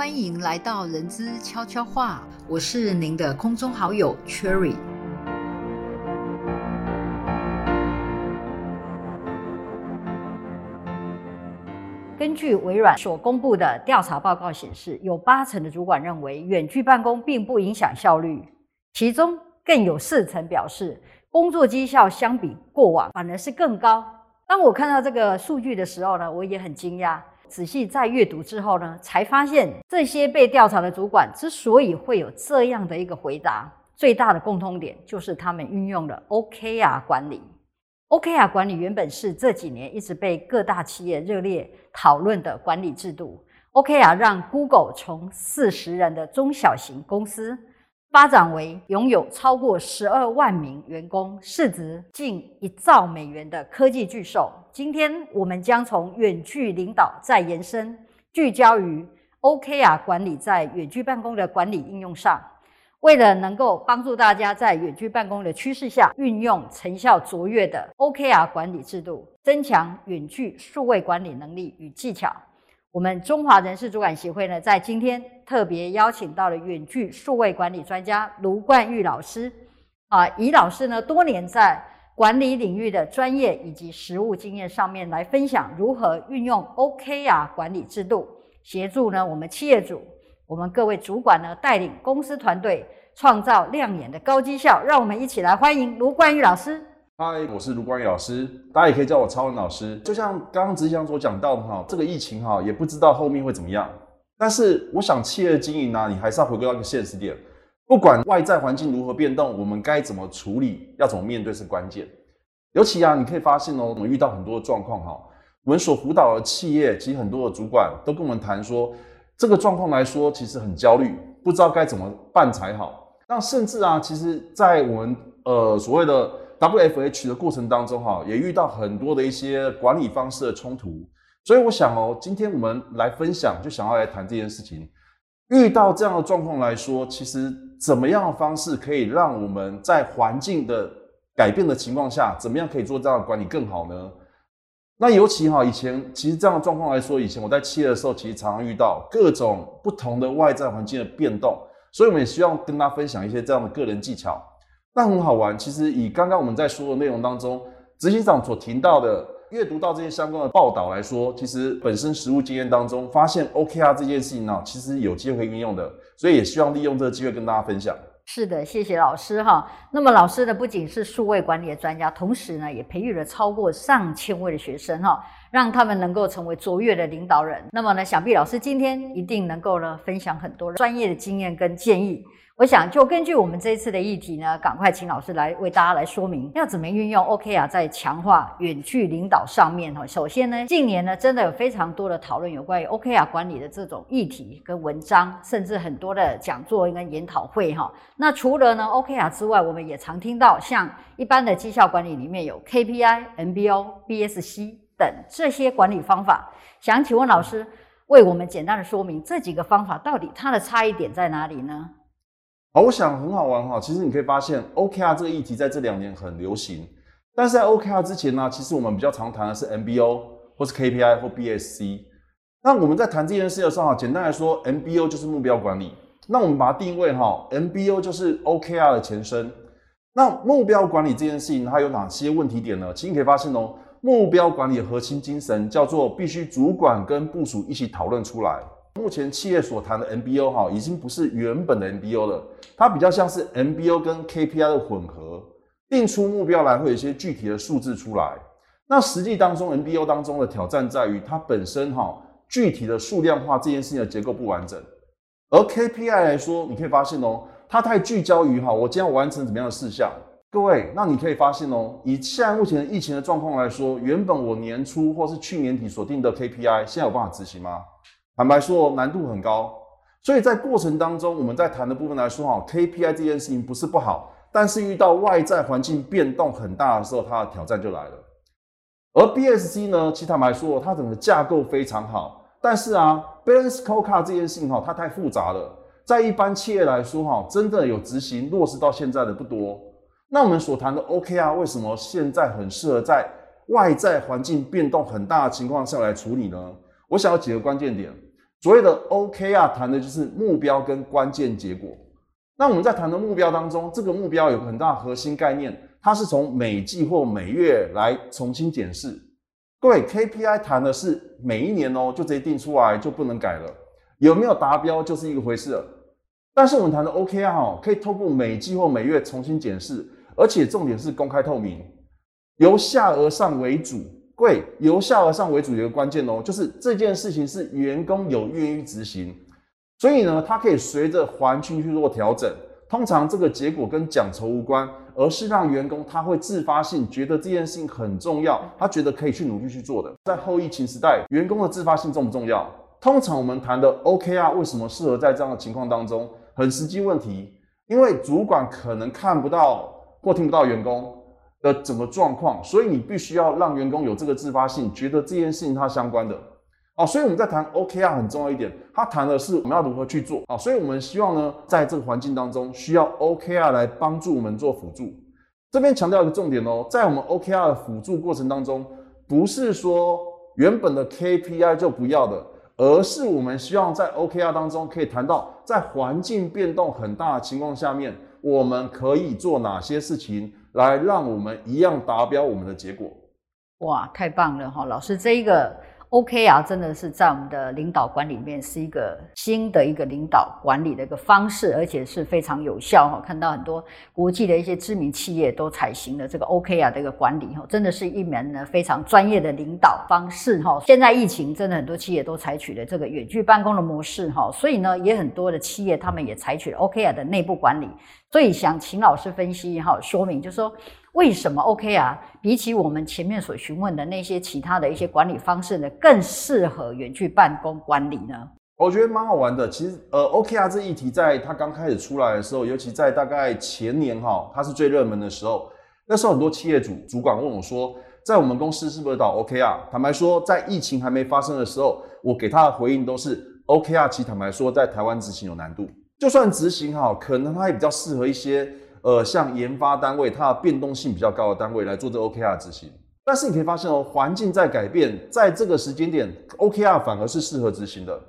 欢迎来到人资悄悄话，我是您的空中好友 Cherry。根据微软所公布的调查报告显示，有八成的主管认为远距办公并不影响效率，其中更有四成表示工作绩效相比过往反而是更高。当我看到这个数据的时候呢，我也很惊讶。仔细再阅读之后呢，才发现这些被调查的主管之所以会有这样的一个回答，最大的共通点就是他们运用了 OKR 管理。OKR 管理原本是这几年一直被各大企业热烈讨论的管理制度。OKR 让 Google 从四十人的中小型公司发展为拥有超过十二万名员工、市值近一兆美元的科技巨兽。今天我们将从远距领导再延伸，聚焦于 OKR 管理在远距办公的管理应用上。为了能够帮助大家在远距办公的趋势下运用成效卓越的 OKR 管理制度，增强远距数位管理能力与技巧，我们中华人事主管协会呢，在今天特别邀请到了远距数位管理专家卢冠玉老师。啊，以老师呢多年在管理领域的专业以及实务经验上面来分享如何运用 OKR 管理制度，协助呢我们企业主。我们各位主管呢，带领公司团队创造亮眼的高绩效，让我们一起来欢迎卢冠玉老师。嗨，我是卢光宇老师，大家也可以叫我超文老师。就像刚刚执行长所讲到的哈，这个疫情哈也不知道后面会怎么样。但是我想企业经营呢，你还是要回归到一个现实点，不管外在环境如何变动，我们该怎么处理，要怎么面对是关键。尤其啊，你可以发现哦，我们遇到很多的状况哈，我们所辅导的企业，其实很多的主管都跟我们谈说。这个状况来说，其实很焦虑，不知道该怎么办才好。那甚至啊，其实，在我们呃所谓的 WFH 的过程当中，哈，也遇到很多的一些管理方式的冲突。所以我想哦，今天我们来分享，就想要来谈这件事情。遇到这样的状况来说，其实怎么样的方式可以让我们在环境的改变的情况下，怎么样可以做这样的管理更好呢？那尤其哈，以前其实这样的状况来说，以前我在企业的时候，其实常常遇到各种不同的外在环境的变动，所以我们也希望跟大家分享一些这样的个人技巧。那很好玩，其实以刚刚我们在说的内容当中，执行长所提到的，阅读到这些相关的报道来说，其实本身实务经验当中发现 OKR 这件事情呢，其实有机会运用的，所以也希望利用这个机会跟大家分享。是的，谢谢老师哈。那么老师呢，不仅是数位管理的专家，同时呢，也培育了超过上千位的学生哈，让他们能够成为卓越的领导人。那么呢，想必老师今天一定能够呢，分享很多专业的经验跟建议。我想就根据我们这一次的议题呢，赶快请老师来为大家来说明，要怎么运用 OKR 在强化远距领导上面哈。首先呢，近年呢真的有非常多的讨论有关于 OKR 管理的这种议题跟文章，甚至很多的讲座跟研讨会哈。那除了呢 OKR 之外，我们也常听到像一般的绩效管理里面有 KPI、MBO、BSC 等这些管理方法。想请问老师为我们简单的说明这几个方法到底它的差异点在哪里呢？好，我想很好玩哈。其实你可以发现，OKR 这个议题在这两年很流行。但是在 OKR 之前呢，其实我们比较常谈的是 MBO 或是 KPI 或 BSC。那我们在谈这件事的时候，简单来说，MBO 就是目标管理。那我们把它定位哈，MBO 就是 OKR 的前身。那目标管理这件事情它有哪些问题点呢？其实你可以发现哦，目标管理的核心精神叫做必须主管跟部署一起讨论出来。目前企业所谈的 MBO 哈，已经不是原本的 MBO 了，它比较像是 MBO 跟 KPI 的混合，定出目标来会有一些具体的数字出来。那实际当中 MBO 当中的挑战在于它本身哈具体的数量化这件事情的结构不完整，而 KPI 来说，你可以发现哦，它太聚焦于哈我今天要完成怎么样的事项。各位，那你可以发现哦，以现在目前疫情的状况来说，原本我年初或是去年底所定的 KPI，现在有办法执行吗？坦白说，难度很高，所以在过程当中，我们在谈的部分来说，哈，KPI 这件事情不是不好，但是遇到外在环境变动很大的时候，它的挑战就来了。而 BSC 呢，其实坦白说，它整个架构非常好，但是啊，Balance Scorecard 这件事情哈，它太复杂了，在一般企业来说，哈，真的有执行落实到现在的不多。那我们所谈的 OKR 为什么现在很适合在外在环境变动很大的情况下来处理呢？我想要几个关键点。所谓的 OKR 谈的就是目标跟关键结果。那我们在谈的目标当中，这个目标有个很大核心概念，它是从每季或每月来重新检视。各位 KPI 谈的是每一年哦，就直接定出来就不能改了，有没有达标就是一个回事了。但是我们谈的 OKR 哦，可以透过每季或每月重新检视，而且重点是公开透明，由下而上为主。各位，由下而上为主有一个关键哦，就是这件事情是员工有愿意执行，所以呢，他可以随着环境去做调整。通常这个结果跟奖酬无关，而是让员工他会自发性觉得这件事情很重要，他觉得可以去努力去做的。在后疫情时代，员工的自发性重不重要？通常我们谈的 OKR 为什么适合在这样的情况当中？很实际问题，因为主管可能看不到或听不到员工的整个状况，所以你必须要让员工有这个自发性，觉得这件事情它相关的。哦，所以我们在谈 OKR 很重要一点，它谈的是我们要如何去做啊。所以我们希望呢，在这个环境当中，需要 OKR 来帮助我们做辅助。这边强调一个重点哦，在我们 OKR 的辅助过程当中，不是说原本的 KPI 就不要的，而是我们希望在 OKR 当中可以谈到，在环境变动很大的情况下面，我们可以做哪些事情来让我们一样达标我们的结果。哇，太棒了哈，老师这一个。OK 啊，真的是在我们的领导管理里面是一个新的一个领导管理的一个方式，而且是非常有效哈。看到很多国际的一些知名企业都采行了这个 OK 啊的一个管理哈，真的是一门呢非常专业的领导方式哈。现在疫情真的很多企业都采取了这个远距办公的模式哈，所以呢也很多的企业他们也采取了 OK 啊的内部管理。所以想请老师分析哈，说明就是说。为什么 OK 啊？比起我们前面所询问的那些其他的一些管理方式呢，更适合远距办公管理呢？我觉得蛮好玩的。其实，呃，OKR 这议题在它刚开始出来的时候，尤其在大概前年哈，它是最热门的时候。那时候很多企业主主管问我说，在我们公司是不是导 OKR？坦白说，在疫情还没发生的时候，我给他的回应都是 OKR。其实坦白说，在台湾执行有难度，就算执行好，可能它也比较适合一些。呃，像研发单位，它的变动性比较高的单位来做这 OKR 执行，但是你可以发现哦，环境在改变，在这个时间点，OKR 反而是适合执行的。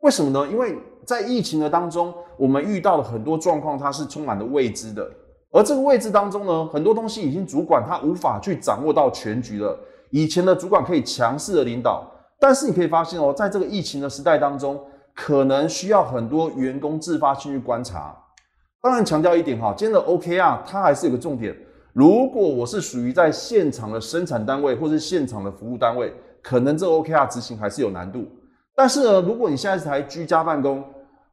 为什么呢？因为在疫情的当中，我们遇到了很多状况，它是充满了未知的。而这个未知当中呢，很多东西已经主管他无法去掌握到全局了。以前的主管可以强势的领导，但是你可以发现哦，在这个疫情的时代当中，可能需要很多员工自发性去观察。当然强调一点哈，今天的 OKR 它还是有个重点。如果我是属于在现场的生产单位或是现场的服务单位，可能这 OKR 执行还是有难度。但是呢，如果你现在是台居家办公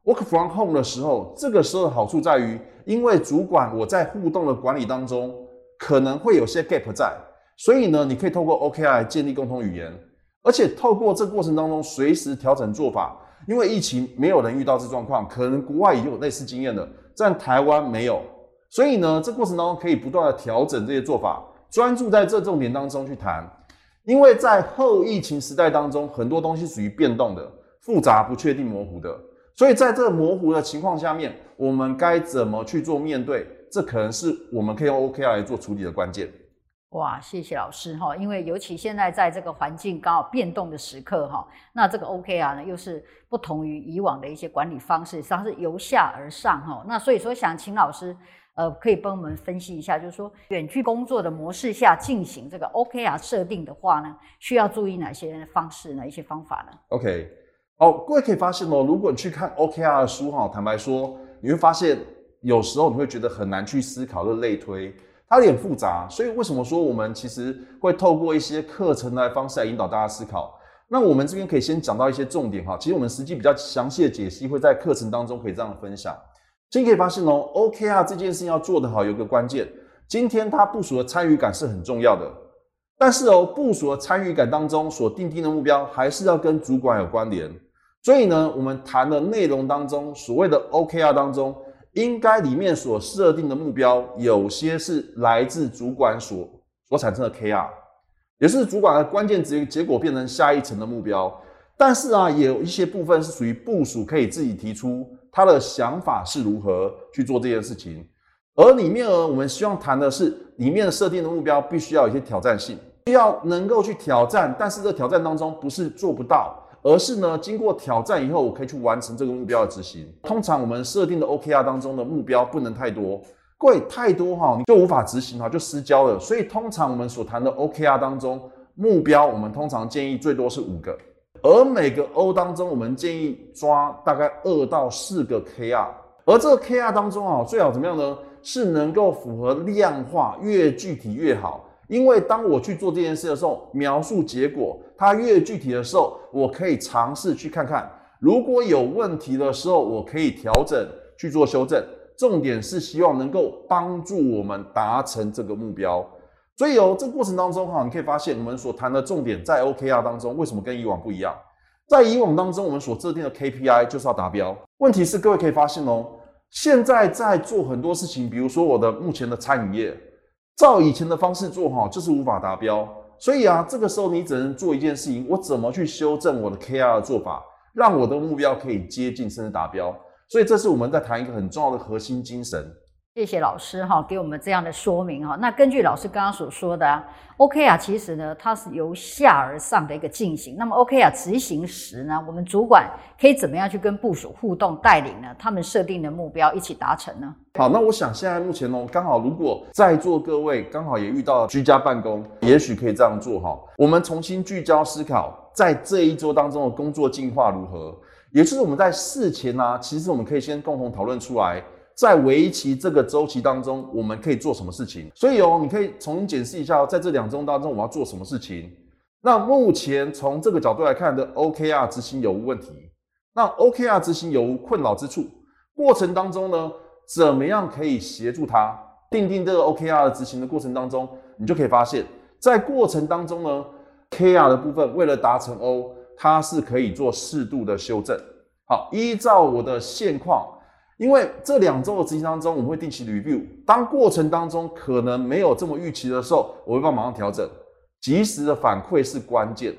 work from home 的时候，这个时候的好处在于，因为主管我在互动的管理当中可能会有些 gap 在，所以呢，你可以透过 OKR 来建立共同语言，而且透过这过程当中随时调整做法。因为疫情没有人遇到这状况，可能国外已经有类似经验了。但台湾没有，所以呢，这过程当中可以不断的调整这些做法，专注在这重点当中去谈。因为在后疫情时代当中，很多东西属于变动的、复杂、不确定、模糊的，所以在这模糊的情况下面，我们该怎么去做面对？这可能是我们可以用 OKR 来做处理的关键。哇，谢谢老师哈，因为尤其现在在这个环境刚好变动的时刻哈，那这个 OKR 呢又是不同于以往的一些管理方式，它是由下而上哈。那所以说想请老师，呃，可以帮我们分析一下，就是说远距工作的模式下进行这个 OKR 设定的话呢，需要注意哪些方式呢？一些方法呢？OK，好，各位可以发现哦，如果你去看 OKR 的书哈，坦白说，你会发现有时候你会觉得很难去思考的类推。它有点复杂，所以为什么说我们其实会透过一些课程的方式来引导大家思考？那我们这边可以先讲到一些重点哈。其实我们实际比较详细的解析会在课程当中可以这样分享。今天可以发现哦，OKR 这件事情要做得好，有个关键，今天它部署的参与感是很重要的。但是哦，部署的参与感当中所定定的目标还是要跟主管有关联。所以呢，我们谈的内容当中，所谓的 OKR 当中。应该里面所设定的目标，有些是来自主管所所产生的 KR，也是主管的关键结结果变成下一层的目标。但是啊，也有一些部分是属于部署可以自己提出他的想法是如何去做这件事情。而里面呢，我们希望谈的是里面设定的目标必须要有一些挑战性，需要能够去挑战。但是这挑战当中不是做不到，而是呢经过挑战以后，我可以去完成这个目标的执行。通常我们设定的 OKR 当中的目标不能太多，各位太多哈，你就无法执行哈，就失焦了。所以通常我们所谈的 OKR 当中目标，我们通常建议最多是五个，而每个 O 当中，我们建议抓大概二到四个 KR，而这个 KR 当中啊，最好怎么样呢？是能够符合量化，越具体越好。因为当我去做这件事的时候，描述结果它越具体的时候，我可以尝试去看看，如果有问题的时候，我可以调整去做修正。重点是希望能够帮助我们达成这个目标。所以哦，这个过程当中哈，你可以发现我们所谈的重点在 OKR 当中，为什么跟以往不一样？在以往当中，我们所制定的 KPI 就是要达标。问题是各位可以发现哦，现在在做很多事情，比如说我的目前的餐饮业。照以前的方式做哈，就是无法达标。所以啊，这个时候你只能做一件事情：我怎么去修正我的 KR 的做法，让我的目标可以接近甚至达标。所以这是我们在谈一个很重要的核心精神。谢谢老师哈，给我们这样的说明哈。那根据老师刚刚所说的，OK 啊，其实呢，它是由下而上的一个进行。那么 OK 啊，执行时呢，我们主管可以怎么样去跟部署互动带领呢？他们设定的目标一起达成呢？好，那我想现在目前呢，刚好如果在座各位刚好也遇到居家办公，也许可以这样做哈。我们重新聚焦思考，在这一周当中的工作进化如何？也就是我们在事前呢，其实我们可以先共同讨论出来。在围棋这个周期当中，我们可以做什么事情？所以哦，你可以重新检视一下，在这两周当中，我要做什么事情？那目前从这个角度来看的 OKR 执行有无问题？那 OKR 执行有无困扰之处？过程当中呢，怎么样可以协助他定定这个 OKR 的执行的过程当中，你就可以发现，在过程当中呢，KR 的部分为了达成 O，它是可以做适度的修正。好，依照我的现况。因为这两周的执行当中，我们会定期 review。当过程当中可能没有这么预期的时候，我会帮忙调整。及时的反馈是关键。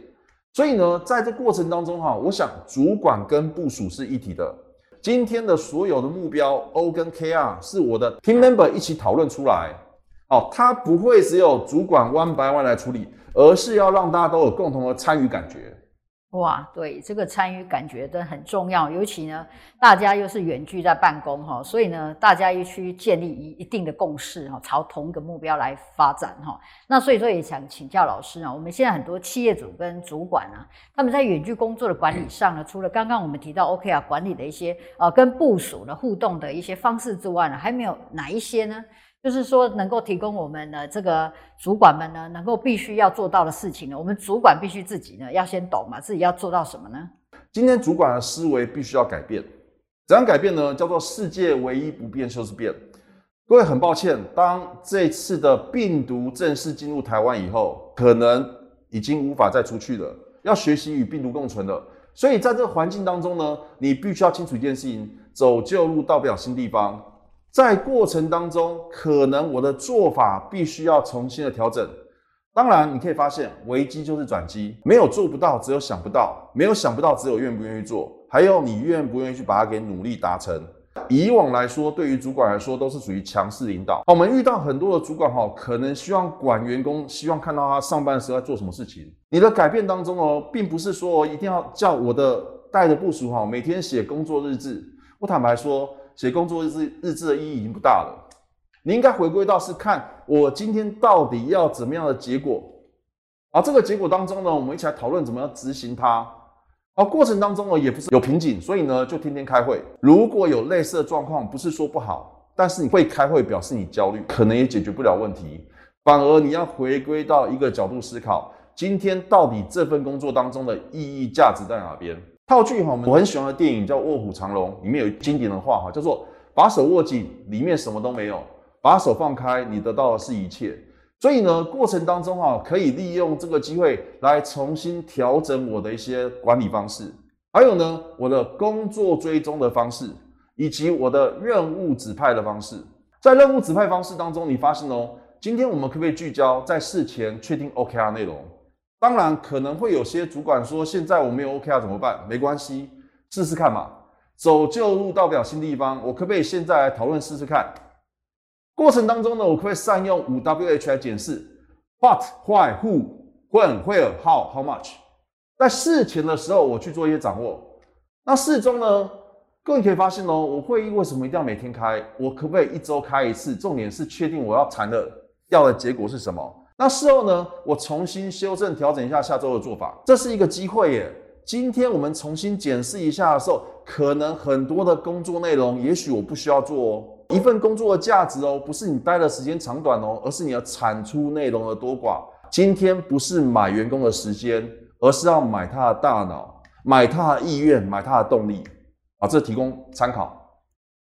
所以呢，在这过程当中哈，我想主管跟部署是一体的。今天的所有的目标 O 跟 KR 是我的 team member 一起讨论出来。哦，它不会只有主管 one by one 来处理，而是要让大家都有共同的参与感觉。哇，对这个参与感觉都很重要，尤其呢，大家又是远距在办公哈，所以呢，大家又去建立一一定的共识哈，朝同一个目标来发展哈。那所以说也想请教老师啊，我们现在很多企业主跟主管啊，他们在远距工作的管理上呢，除了刚刚我们提到 OK 啊管理的一些呃跟部署的互动的一些方式之外呢，还没有哪一些呢？就是说，能够提供我们的这个主管们呢，能够必须要做到的事情呢，我们主管必须自己呢要先懂嘛，自己要做到什么呢？今天主管的思维必须要改变，怎样改变呢？叫做世界唯一不变就是变。各位很抱歉，当这次的病毒正式进入台湾以后，可能已经无法再出去了，要学习与病毒共存了。所以在这个环境当中呢，你必须要清楚一件事情：走旧路，到不了新地方。在过程当中，可能我的做法必须要重新的调整。当然，你可以发现危机就是转机，没有做不到，只有想不到；没有想不到，只有愿不愿意做。还有你愿不愿意去把它给努力达成。以往来说，对于主管来说都是属于强势领导。我们遇到很多的主管哈，可能希望管员工，希望看到他上班的时候在做什么事情。你的改变当中哦，并不是说一定要叫我的带的部署哈，每天写工作日志。我坦白说。写工作日志日志的意义已经不大了，你应该回归到是看我今天到底要怎么样的结果，而这个结果当中呢，我们一起来讨论怎么样执行它。而过程当中呢，也不是有瓶颈，所以呢就天天开会。如果有类似的状况，不是说不好，但是你会开会表示你焦虑，可能也解决不了问题，反而你要回归到一个角度思考，今天到底这份工作当中的意义价值在哪边？套句哈，我很喜欢的电影叫《卧虎藏龙》，里面有经典的话哈，叫做“把手握紧，里面什么都没有；把手放开，你得到的是一切。”所以呢，过程当中哈，可以利用这个机会来重新调整我的一些管理方式，还有呢，我的工作追踪的方式，以及我的任务指派的方式。在任务指派方式当中，你发现哦，今天我们可不可以聚焦在事前确定 OKR 内容？当然可能会有些主管说，现在我没有 OKR 怎么办？没关系，试试看嘛。走旧路到不了新地方，我可不可以现在来讨论试试看？过程当中呢，我可不可以善用五 WH 来检视：What、Why、Who、When、Where、How、How much？在事前的时候我去做一些掌握。那事中呢，各位可以发现哦，我会议为什么一定要每天开？我可不可以一周开一次？重点是确定我要谈的要的结果是什么。那事后呢，我重新修正调整一下下周的做法，这是一个机会耶。今天我们重新检视一下的时候，可能很多的工作内容，也许我不需要做哦。一份工作的价值哦，不是你待的时间长短哦，而是你要产出内容的多寡。今天不是买员工的时间，而是要买他的大脑，买他的意愿，买他的动力。啊，这提供参考。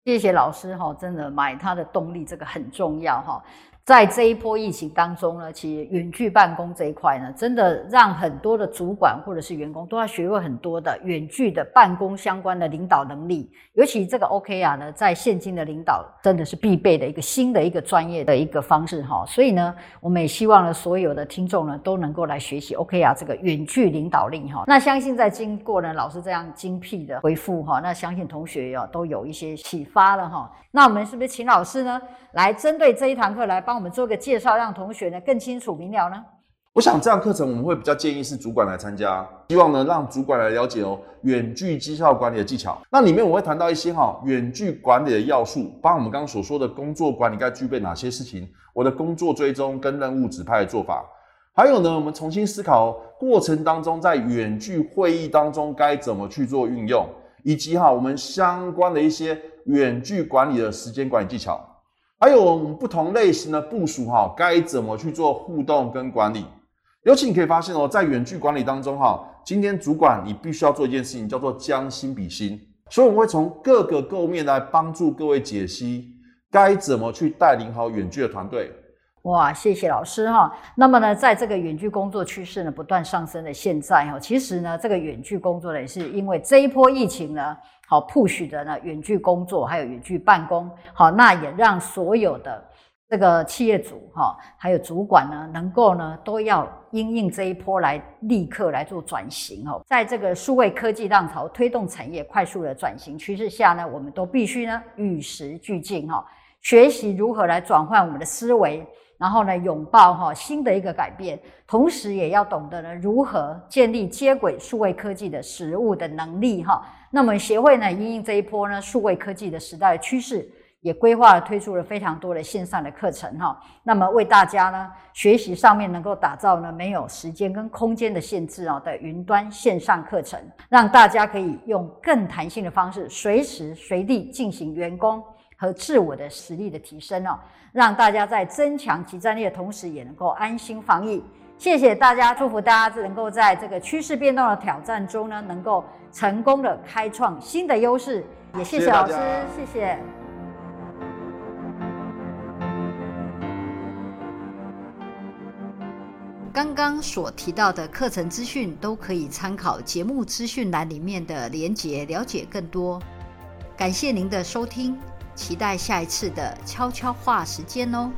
谢谢老师哈，真的买他的动力这个很重要哈。在这一波疫情当中呢，其实远距办公这一块呢，真的让很多的主管或者是员工都要学会很多的远距的办公相关的领导能力。尤其这个 OKR 呢，在现今的领导真的是必备的一个新的一个专业的一个方式哈。所以呢，我们也希望呢，所有的听众呢，都能够来学习 OKR 这个远距领导力哈。那相信在经过呢老师这样精辟的回复哈，那相信同学呀都有一些启发了哈。那我们是不是请老师呢，来针对这一堂课来帮我们做个介绍，让同学呢更清楚明了呢？我想这样课程我们会比较建议是主管来参加，希望呢让主管来了解哦远距绩效管理的技巧。那里面我会谈到一些哈远距管理的要素，把我们刚刚所说的工作管理该具备哪些事情，我的工作追踪跟任务指派的做法，还有呢我们重新思考过程当中在远距会议当中该怎么去做运用，以及哈我们相关的一些。远距管理的时间管理技巧，还有不同类型的部署哈，该怎么去做互动跟管理？尤其你可以发现哦，在远距管理当中哈，今天主管你必须要做一件事情，叫做将心比心。所以我们会从各个构面来帮助各位解析，该怎么去带领好远距的团队。哇，谢谢老师哈。那么呢，在这个远距工作趋势呢不断上升的现在哈，其实呢，这个远距工作呢，也是因为这一波疫情呢，好 push 的呢远距工作还有远距办公，好，那也让所有的这个企业主哈，还有主管呢，能够呢都要因应这一波来立刻来做转型哦。在这个数位科技浪潮推动产业快速的转型趋势下呢，我们都必须呢与时俱进哈，学习如何来转换我们的思维。然后呢，拥抱哈新的一个改变，同时也要懂得呢如何建立接轨数位科技的实物的能力哈。那么协会呢，因应这一波呢数位科技的时代的趋势，也规划推出了非常多的线上的课程哈。那么为大家呢学习上面能够打造呢没有时间跟空间的限制哦的云端线上课程，让大家可以用更弹性的方式，随时随地进行员工。和自我的实力的提升哦，让大家在增强其战力的同时，也能够安心防疫。谢谢大家，祝福大家能够在这个趋势变动的挑战中呢，能够成功的开创新的优势。也谢谢老师，谢谢。刚刚所提到的课程资讯都可以参考节目资讯栏里面的连结，了解更多。感谢您的收听。期待下一次的悄悄话时间哦。